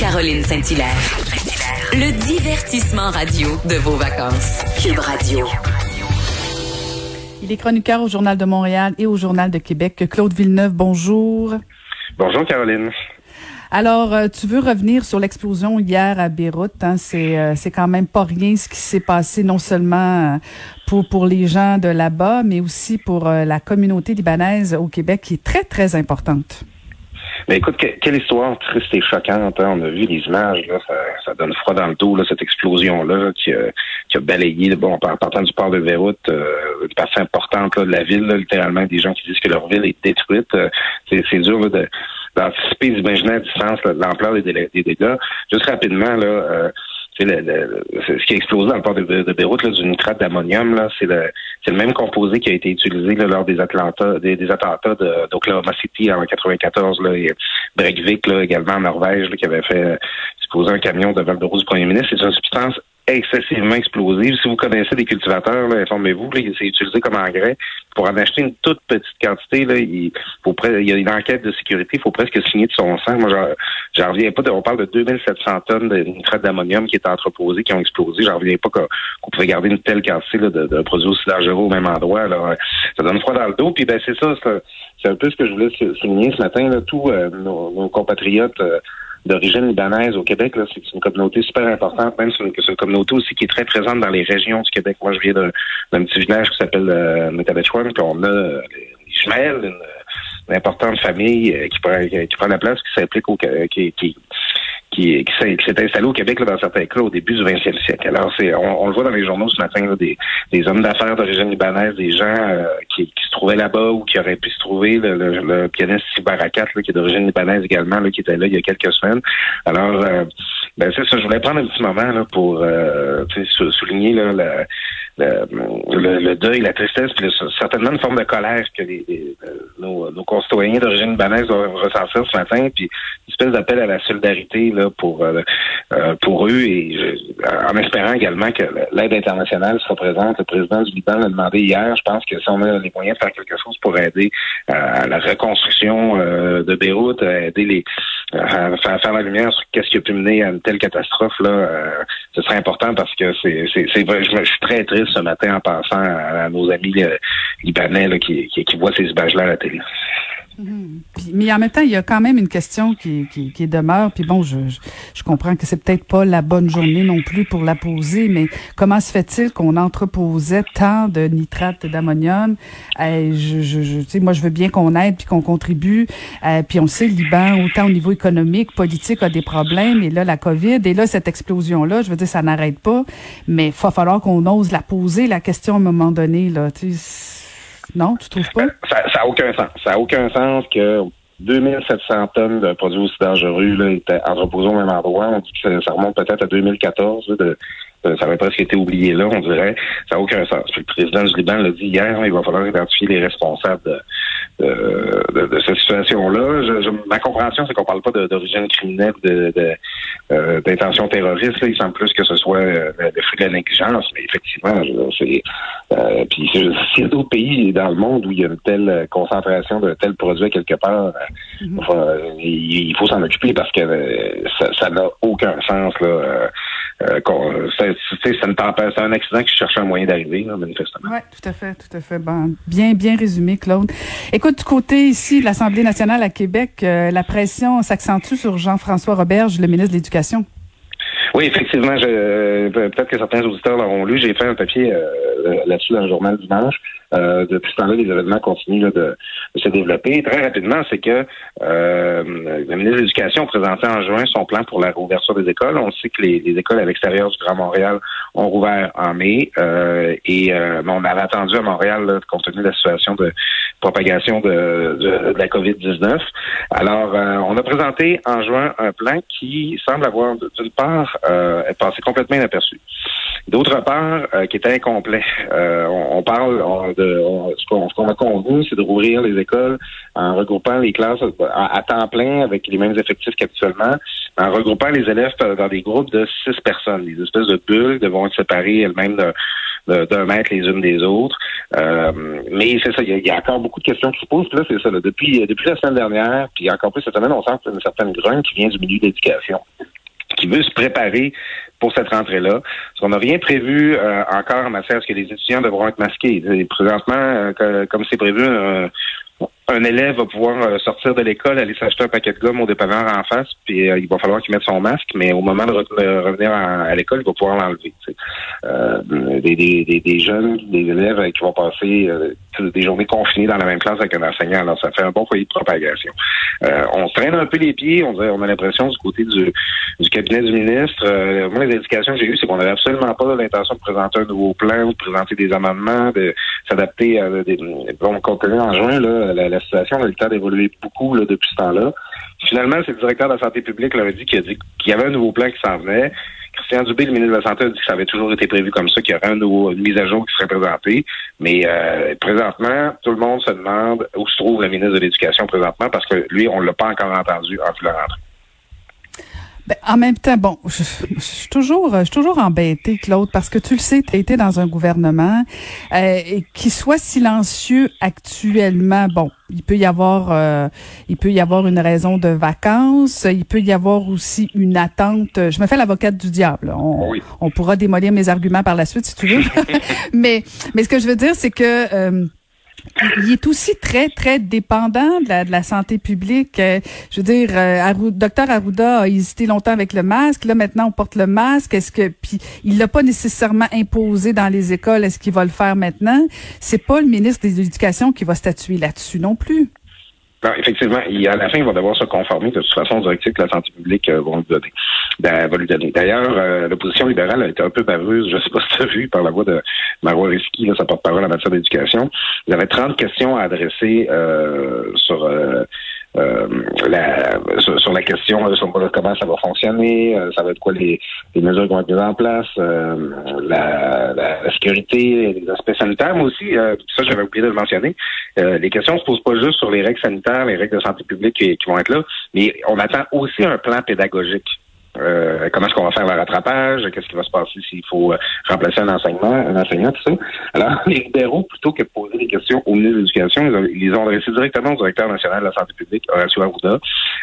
Caroline Saint-Hilaire. Le divertissement radio de vos vacances. Cube Radio. Il est chroniqueur au Journal de Montréal et au Journal de Québec. Claude Villeneuve, bonjour. Bonjour Caroline. Alors, euh, tu veux revenir sur l'explosion hier à Beyrouth. Hein? C'est, euh, c'est quand même pas rien ce qui s'est passé, non seulement euh, pour, pour les gens de là-bas, mais aussi pour la communauté libanaise au Québec, qui est très, très importante. Mais écoute, quelle histoire triste et choquante. Hein? On a vu les images, là, ça, donne froid dans le dos, là, cette explosion-là qui, qui, a balayé, bon, en partant du port de Beyrouth, une partie importante de la ville, littéralement, des gens qui disent que leur ville est détruite. c'est, c'est dur d'anticiper, d'imaginer à distance l'ampleur des, des, dégâts. Juste rapidement, là, euh, le, ce qui a explosé dans le port de, Beyrouth, là, du nitrate d'ammonium, là, c'est le, c'est le même composé qui a été utilisé là, lors des, Atlanta, des, des attentats d'Oklahoma City en 94, là, et Breivik, là, également en Norvège, là, qui avait fait exploser un camion devant le bureau du premier ministre. C'est une substance excessivement explosive. Si vous connaissez des cultivateurs, informez-vous, c'est utilisé comme engrais. Pour en acheter une toute petite quantité, là, il, faut il y a une enquête de sécurité, il faut presque signer de son sang. Moi, j'en reviens pas. On parle de 2700 tonnes de nitrate d'ammonium qui est entreposé, qui ont explosé. J'en reviens pas qu'on pouvait garder une telle quantité là, de, produits aussi dangereux au même endroit. Là. Ça donne froid dans le dos. Puis ben c'est ça, c'est un peu ce que je voulais souligner ce matin. Là, tous euh, nos, compatriotes. Euh, d'origine libanaise au Québec. Là, c'est une communauté super importante, même c'est une, communauté aussi qui est très présente dans les régions du Québec. Moi, je viens d'un petit village qui s'appelle euh, puis on a euh, les une, importante famille euh, qui, prend, qui prend la place, qui s'applique au qui, qui, qui, qui s'est installé au Québec là, dans certains cas au début du 20e siècle. Alors, c'est, on, le voit dans les journaux ce matin, là, des, des hommes d'affaires d'origine libanaise, des gens euh, qui, qui, se trouvaient là-bas ou qui auraient pu se trouver, le, le, pianiste Sibarakat, qui est d'origine libanaise également, là, qui était là il y a quelques semaines. Alors, euh, ben c'est ça, je voulais prendre un petit moment là, pour euh, souligner là, le, le, deuil, la tristesse, puis certainement une forme de colère que les, euh, nos, nos, concitoyens d'origine libanaise doivent ressentir ce matin, puis une espèce d'appel à la solidarité là pour euh, euh, pour eux et en espérant également que l'aide internationale sera présente. Le président du Liban l'a demandé hier. Je pense que si on a les moyens de faire quelque chose pour aider à la reconstruction de Beyrouth, aider les à faire, faire la lumière sur qu'est-ce qui a pu mener à une telle catastrophe là, ce serait important parce que c'est c'est je, suis très triste ce matin en pensant à, nos amis euh, libanais qui, qui, voient ces images-là à la télé. Mais en même temps, il y a quand même une question qui, qui, demeure. Puis bon, je, je, comprends que c'est peut-être pas la bonne journée non plus pour la poser, mais comment se fait-il qu'on entreposait tant de nitrate d'ammonium? Je, je, je, sais, moi, je veux bien qu'on aide puis qu'on contribue. Euh, puis on sait, le Liban, autant au niveau économique, politique, a des problèmes. Et là, la COVID, et là, cette explosion-là, je veux dire, ça n'arrête pas. Mais il va falloir qu'on ose la poser, la question à un moment donné. Là, tu non, tu trouves pas? Ça n'a aucun sens. Ça n'a aucun sens que 2700 tonnes de produits aussi dangereux là, étaient entreposés au même endroit. On dit que ça, remonte peut-être à 2014. de, ça avait presque été oublié là, on dirait. Ça n'a aucun sens. le président du Liban l'a dit hier, hein, il va falloir identifier les responsables de, de, de, cette situation-là. ma compréhension, c'est qu'on parle pas d'origine criminelle, de, euh, d'intention terroriste. Il semble plus que ce soit euh, le fruit de la négligence, mais effectivement, c'est euh, puis s'il y a d'autres pays dans le monde où il y a une telle concentration de tels produits quelque part, mm-hmm. il, faut s'en occuper parce que ça n'a aucun sens là. C'est un accident qui cherche un moyen d'arriver, manifestement. Oui, tout à fait, tout à fait. Bon, bien, bien résumé, Claude. Écoute, du côté ici de l'Assemblée nationale à Québec, euh, la pression s'accentue sur Jean-François Roberge, le ministre de l'Éducation. Oui, effectivement, euh, peut-être que certains auditeurs l'auront lu. J'ai fait un papier euh, là-dessus dans le journal dimanche. Euh, depuis ce temps-là, les événements continuent de, se développer. Très rapidement, c'est que euh, le ministre de l'Éducation a présenté en juin son plan pour la réouverture des écoles. On sait que les, écoles à l'extérieur du Grand Montréal ont rouvert en mai euh, et on avait attendu à Montréal, compte tenu de la situation de propagation de, la COVID-19. Alors, on a présenté en juin un plan qui semble avoir, d'une part, être passé complètement inaperçu. D'autre part, qui était incomplet. on, parle ce qu'on a convenu, c'est de rouvrir les écoles en regroupant les classes à, temps plein avec les mêmes effectifs qu'actuellement, en regroupant les élèves dans des groupes de six personnes, des espèces de bulles devront être séparées elles-mêmes d'un mètre les unes des autres. Euh, mais c'est ça, il y, a encore beaucoup de questions qui se posent. là, c'est ça. depuis, depuis la semaine dernière, puis encore plus cette semaine, on sent une certaine grogne qui vient du milieu de l'éducation. Qui veut se préparer pour cette rentrée-là. Qu'on n'a rien prévu encore en matière à ce que les étudiants devront être masqués. présentement, comme c'est prévu, un élève va pouvoir euh, sortir de l'école, aller s'acheter un paquet de gomme au dépanneur en face, puis euh, il va falloir qu'il mette son masque, mais au moment de, revenir à, l'école, il va pouvoir l'enlever. Euh, des, des, des, jeunes, des élèves qui vont passer des journées confinées dans la même classe avec un enseignant, alors ça fait un bon foyer de propagation. on traîne un peu les pieds, on, on a l'impression du côté du, du cabinet du ministre. moi, les indications que j'ai eues, c'est qu'on n'avait absolument pas l'intention de présenter un nouveau plan ou de présenter des amendements, de s'adapter à des... Bon, compte tenu en juin, là, la la situation a eu le temps d'évoluer beaucoup là, depuis ce temps-là. Finalement, c'est le directeur de la santé publique qui avait dit qu'il y avait un nouveau plan qui s'en venait. Christian Dubé, le ministre de la Santé, a dit que ça avait toujours été prévu comme ça, qu'il y aurait un nouveau, une mise à jour qui serait présentée. Mais euh, présentement, tout le monde se demande où se trouve le ministre de l'Éducation présentement parce que lui, on ne l'a pas encore entendu en la rentrée. Ben, en même temps, bon, je, suis toujours, je suis toujours embêtée, Claude, parce que tu le sais, tu as été dans un gouvernement euh, qui soit silencieux actuellement. Bon, il peut y avoir, euh, il peut y avoir une raison de vacances. Il peut y avoir aussi une attente. Je me fais l'avocate du diable. On, on, pourra démolir mes arguments par la suite si tu veux. mais, mais ce que je veux dire, c'est que euh, il est aussi très, très dépendant de la, de la santé publique. Euh, je veux dire, euh, docteur Arruda a hésité longtemps avec le masque. Là, maintenant, on porte le masque. Est-ce que, puis, il l'a pas nécessairement imposé dans les écoles. Est-ce qu'il va le faire maintenant? C'est pas le ministre de l'Éducation qui va statuer là-dessus non plus. Non, effectivement, à la fin, il va devoir se conformer de toute façon aux directives que la santé publique euh, va, lui donner. Ben, va lui donner. D'ailleurs, euh, l'opposition libérale a été un peu baveuse, je ne sais pas si tu as vu, par la voix de Marois Risky, sa porte-parole en matière d'éducation. Il y avait 30 questions à adresser euh, sur euh, la, sur, la question sur comment ça va fonctionner, euh, ça va être quoi les, les, mesures qui vont être mises en place, euh, la, la, sécurité, les aspects sanitaires, mais aussi, ça j'avais oublié de le mentionner, les questions se posent pas juste sur les règles sanitaires, les règles de santé publique qui vont être là, mais on attend aussi un plan pédagogique. Euh, comment est-ce qu'on va faire le rattrapage, qu'est-ce qui va se passer s'il faut euh, remplacer un enseignement, un enseignant, tout ça? Alors, les libéraux, plutôt que poser des questions au ministre de l'Éducation, ils, ont adressés directement au directeur national de la santé publique, Horacio Arruda.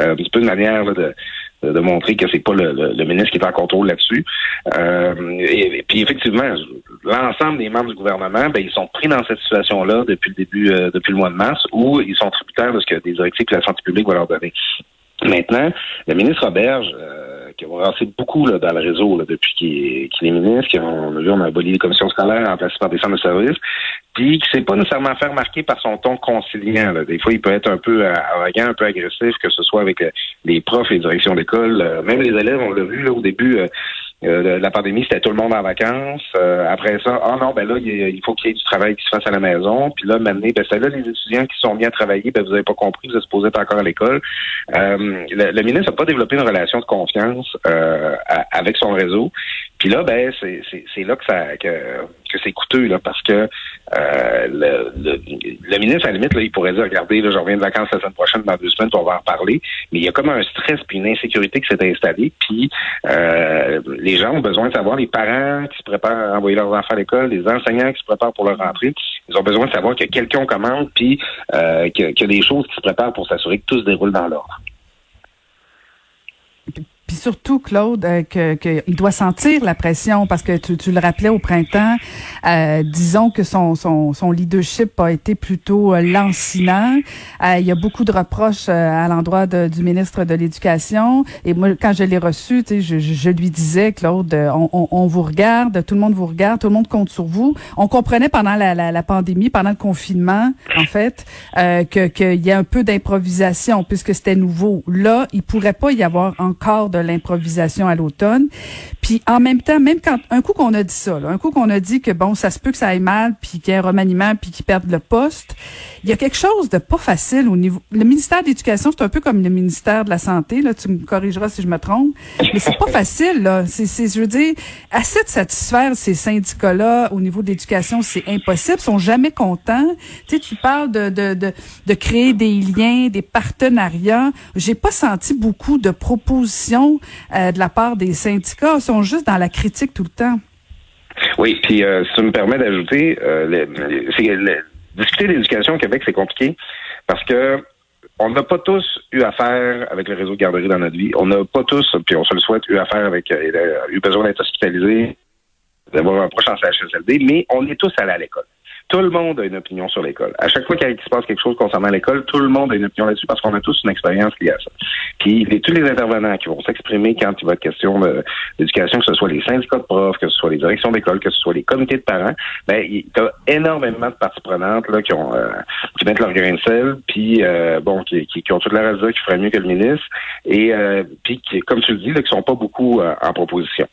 Euh, c'est pas une manière de, montrer que c'est pas le, ministre qui est en contrôle là-dessus. Euh, et, puis effectivement, l'ensemble des membres du gouvernement, ben, ils sont pris dans cette situation-là depuis le début, depuis le mois de mars, où ils sont tributaires de ce que des directives que la santé publique va leur donner. Maintenant, le ministre Roberge, qui ont avancé beaucoup là, dans le réseau là, depuis qu'il est, ministre. Qui on a vu, on a aboli les commissions scolaires remplacées par des centres de services. Puis qui s'est pas nécessairement fait remarquer par son ton conciliant. Là. Des fois, il peut être un peu arrogant, un peu agressif, que ce soit avec euh, les profs, les directions d'école, euh, même les élèves, on l'a vu là, au début. Euh, la pandémie, c'était tout le monde en vacances. Euh, après ça, ah non, ben là, il, faut qu'il y ait du travail qui se fasse à la maison. Puis là, maintenant, ben c'est là les étudiants qui sont bien travaillés, ben vous avez pas compris, vous êtes supposé être encore à l'école. Euh, le, ministre n'a pas développé une relation de confiance avec son réseau. Puis là, ben c'est là que ça que, que c'est coûteux là, parce que euh, le, le, ministre, à la limite, là, il pourrait dire regardez, là, je reviens de vacances la semaine prochaine, dans deux semaines, on va en parler. Mais il y a comme un stress puis une insécurité qui s'est installée. Puis euh, les gens ont besoin de savoir, les parents qui se préparent à envoyer leurs enfants à l'école, les enseignants qui se préparent pour leur rentrée, ils ont besoin de savoir que quelqu'un commande, puis euh, qu'il y a des choses qui se préparent pour s'assurer que tout se déroule dans l'ordre. Puis surtout, Claude, euh, que qu'il doit sentir la pression parce que tu, tu le rappelais au printemps. Euh, disons que son, son, son leadership a été plutôt euh, lancinant. Euh, il y a beaucoup de reproches à l'endroit du ministre de l'Éducation. Et moi, quand je l'ai reçu, sais, je, je, lui disais, Claude, on, on, on, vous regarde, tout le monde vous regarde, tout le monde compte sur vous. On comprenait pendant la, la, la pandémie, pendant le confinement, en fait, que qu'il y a un peu d'improvisation puisque c'était nouveau. Là, il pourrait pas y avoir encore de l'improvisation à l'automne. Puis en même temps, même quand un coup qu'on a dit ça, un coup qu'on a dit que bon, ça se peut que ça aille mal, puis qu'il y ait un remaniement, puis qu'ils perdent le poste, il y a quelque chose de pas facile au niveau. Le ministère de l'Éducation, c'est un peu comme le ministère de la Santé. Là, tu me corrigeras si je me trompe, mais c'est pas facile. Là, c'est, je veux dire, assez de satisfaire ces syndicats-là au niveau de l'éducation, c'est impossible. Ils sont jamais contents. Tu sais, tu parles de, de, de, de créer des liens, des partenariats. J'ai pas senti beaucoup de propositions euh, de la part des syndicats. Juste dans la critique tout le temps. Oui, puis euh, ça me permet d'ajouter, euh, discuter d'éducation au Québec, c'est compliqué parce que on n'a pas tous eu affaire avec le réseau de garderie dans notre vie. On n'a pas tous, puis on se le souhaite, eu affaire avec, euh, eu besoin d'être hospitalisé, d'avoir un proche en CHSLD, mais on est tous allés à l'école. Tout le monde a une opinion sur l'école. À chaque fois qu'il se passe quelque chose concernant l'école, tout le monde a une opinion là-dessus parce qu'on a tous une expérience liée à ça. Puis tous les intervenants qui vont s'exprimer quand il va être question d'éducation, que ce soit les syndicats de profs, que ce soit les directions d'école, que ce soit les comités de parents, ben il y a énormément de parties prenantes là qui ont euh, qui mettent leur grain de sel, puis euh, bon qui, qui, ont toute la raison qui ferait mieux que le ministre, et euh, puis qui, comme tu le dis, là, qui sont pas beaucoup en proposition.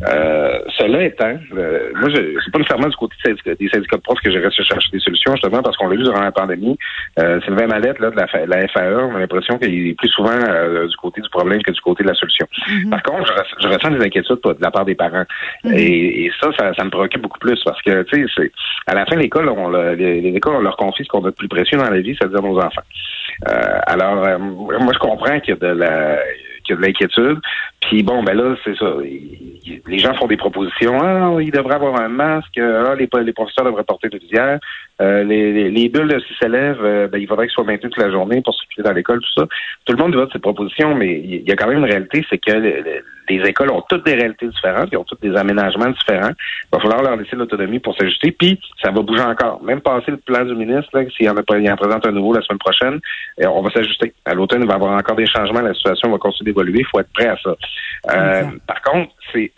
cela étant, moi je c'est pas nécessairement du côté des syndicats de profs que je chercher des solutions, justement, parce qu'on l'a vu durant la pandémie. Euh, Sylvain Mallette, là, de la, la FAE, on a l'impression qu'il est plus souvent euh, du côté du problème que du côté de la solution. Mm-hmm. Par contre, je, ressens des inquiétudes de la part des parents. Mm-hmm. et, ça, ça, me préoccupe beaucoup plus parce que, tu sais, à la fin, l'école, on les, les, écoles, on leur confie ce qu'on a de plus précieux dans la vie, c'est-à-dire nos enfants. Euh, alors, euh, moi, je comprends qu'il y a de la qu'il y a de l'inquiétude. Puis bon, ben là, c'est ça. les gens font des propositions. Ah, il devrait avoir un masque. Ah, les, professeurs devraient porter de visière. Euh, les, les, bulles, s'ils s'élèvent, euh, ben, il faudrait qu'ils soient maintenus toute la journée pour s'occuper dans l'école, tout ça. Tout le monde vote ces propositions, mais il y a quand même une réalité, c'est que les écoles ont toutes des réalités différentes, ils ont tous des aménagements différents. Il va falloir leur laisser l'autonomie pour s'ajuster, puis ça va bouger encore. Même passer le plan du ministre, s'il en en présente un nouveau la semaine prochaine, euh, on va s'ajuster. À l'automne, il va y avoir encore des changements, la situation va continuer d'évoluer, il faut être prêt à ça. Euh, par contre, c'est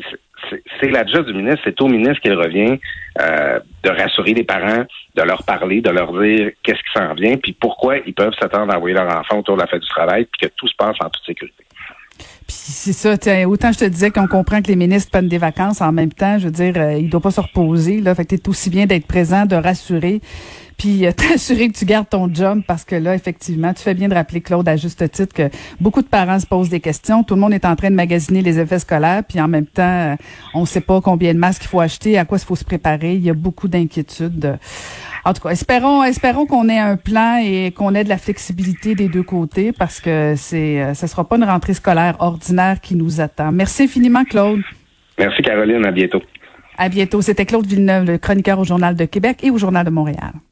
c'est la job du ministre, c'est au ministre qu'il revient euh, de rassurer les parents, de leur parler, de leur dire qu'est-ce qui s'en vient, puis pourquoi ils peuvent s'attendre à envoyer leur enfant autour de la fête du travail, puis que tout se passe en toute sécurité. Puis c'est ça, autant je te disais qu'on comprend que les ministres prennent des vacances en même temps, je veux dire, euh, il doit pas se reposer, là, fait que t'es aussi bien d'être présent, de rassurer, puis euh, t'assurer que tu gardes ton job parce que là, effectivement, tu fais bien de rappeler, Claude, à juste titre, que beaucoup de parents se posent des questions. Tout le monde est en train de magasiner les effets scolaires, puis en même temps, euh, on ne sait pas combien de masques il faut acheter, à quoi il faut se préparer. Il y a beaucoup d'inquiétudes. En tout cas, espérons, espérons qu'on ait un plan et qu'on ait de la flexibilité des deux côtés parce que c'est, euh, ce sera pas une rentrée scolaire ordinaire qui nous attend. Merci infiniment, Claude. Merci, Caroline. À bientôt. À bientôt. C'était Claude Villeneuve, le chroniqueur au Journal de Québec et au Journal de Montréal.